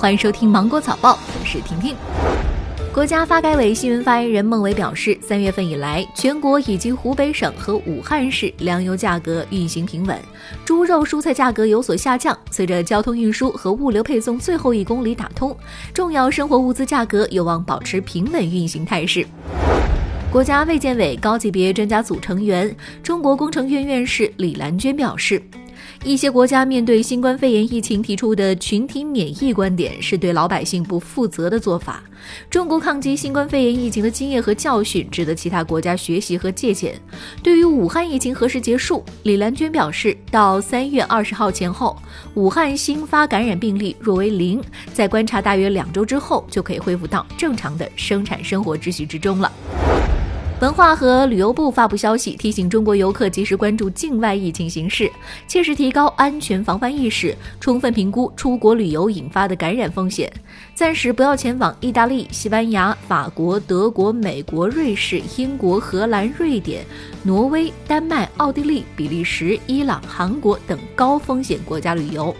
欢迎收听《芒果早报》，我是婷婷。国家发改委新闻发言人孟伟表示，三月份以来，全国以及湖北省和武汉市粮油价格运行平稳，猪肉、蔬菜价格有所下降。随着交通运输和物流配送最后一公里打通，重要生活物资价格有望保持平稳运行态势。国家卫健委高级别专家组成员、中国工程院院士李兰娟表示，一些国家面对新冠肺炎疫情提出的群体免疫观点是对老百姓不负责的做法。中国抗击新冠肺炎疫情的经验和教训值得其他国家学习和借鉴。对于武汉疫情何时结束，李兰娟表示，到三月二十号前后，武汉新发感染病例若为零，在观察大约两周之后，就可以恢复到正常的生产生活秩序之中了。文化和旅游部发布消息，提醒中国游客及时关注境外疫情形势，切实提高安全防范意识，充分评估出国旅游引发的感染风险。暂时不要前往意大利、西班牙、法国、德国、美国、瑞士、英国、荷兰、瑞典、挪威、丹麦、奥地利、比利时、伊朗、韩国等高风险国家旅游。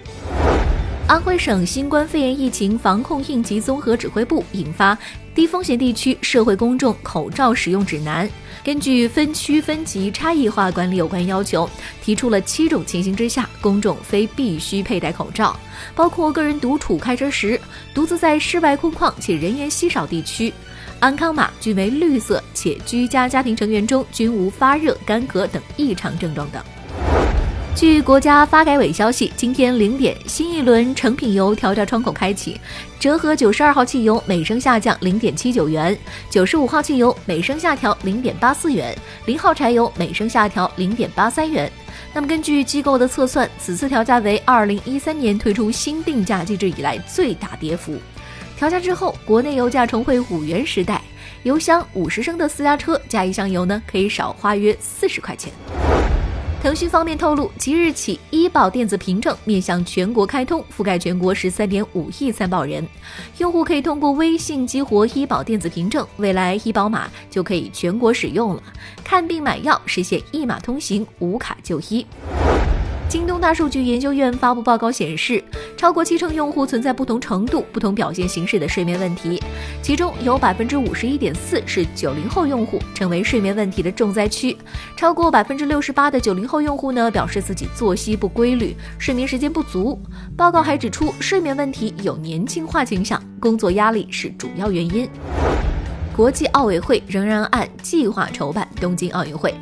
安徽省新冠肺炎疫情防控应急综合指挥部印发《低风险地区社会公众口罩使用指南》，根据分区分级差异化管理有关要求，提出了七种情形之下公众非必须佩戴口罩，包括个人独处开车时、独自在室外空旷且人员稀少地区、安康码均为绿色且居家家庭成员中均无发热、干咳等异常症状等。据国家发改委消息，今天零点，新一轮成品油调价窗口开启，折合九十二号汽油每升下降零点七九元，九十五号汽油每升下调零点八四元，零号柴油每升下调零点八三元。那么，根据机构的测算，此次调价为二零一三年推出新定价机制以来最大跌幅。调价之后，国内油价重回五元时代，油箱五十升的私家车加一箱油呢，可以少花约四十块钱。腾讯方面透露，即日起，医保电子凭证面向全国开通，覆盖全国十三点五亿参保人。用户可以通过微信激活医保电子凭证，未来医保码就可以全国使用了。看病买药实现一码通行，无卡就医。京东大数据研究院发布报告显示，超过七成用户存在不同程度、不同表现形式的睡眠问题，其中有百分之五十一点四是九零后用户，成为睡眠问题的重灾区。超过百分之六十八的九零后用户呢，表示自己作息不规律，睡眠时间不足。报告还指出，睡眠问题有年轻化倾向，工作压力是主要原因。国际奥委会仍然按计划筹办东京奥运会。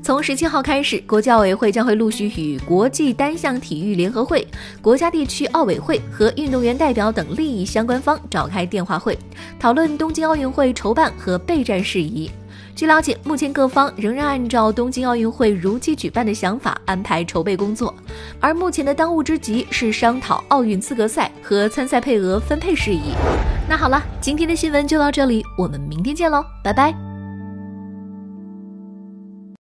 从十七号开始，国际奥委会将会陆续与国际单项体育联合会、国家地区奥委会和运动员代表等利益相关方召开电话会，讨论东京奥运会筹办和备战事宜。据了解，目前各方仍然按照东京奥运会如期举办的想法安排筹备工作，而目前的当务之急是商讨奥运资格赛和参赛配额分配事宜。那好了，今天的新闻就到这里，我们明天见喽，拜拜。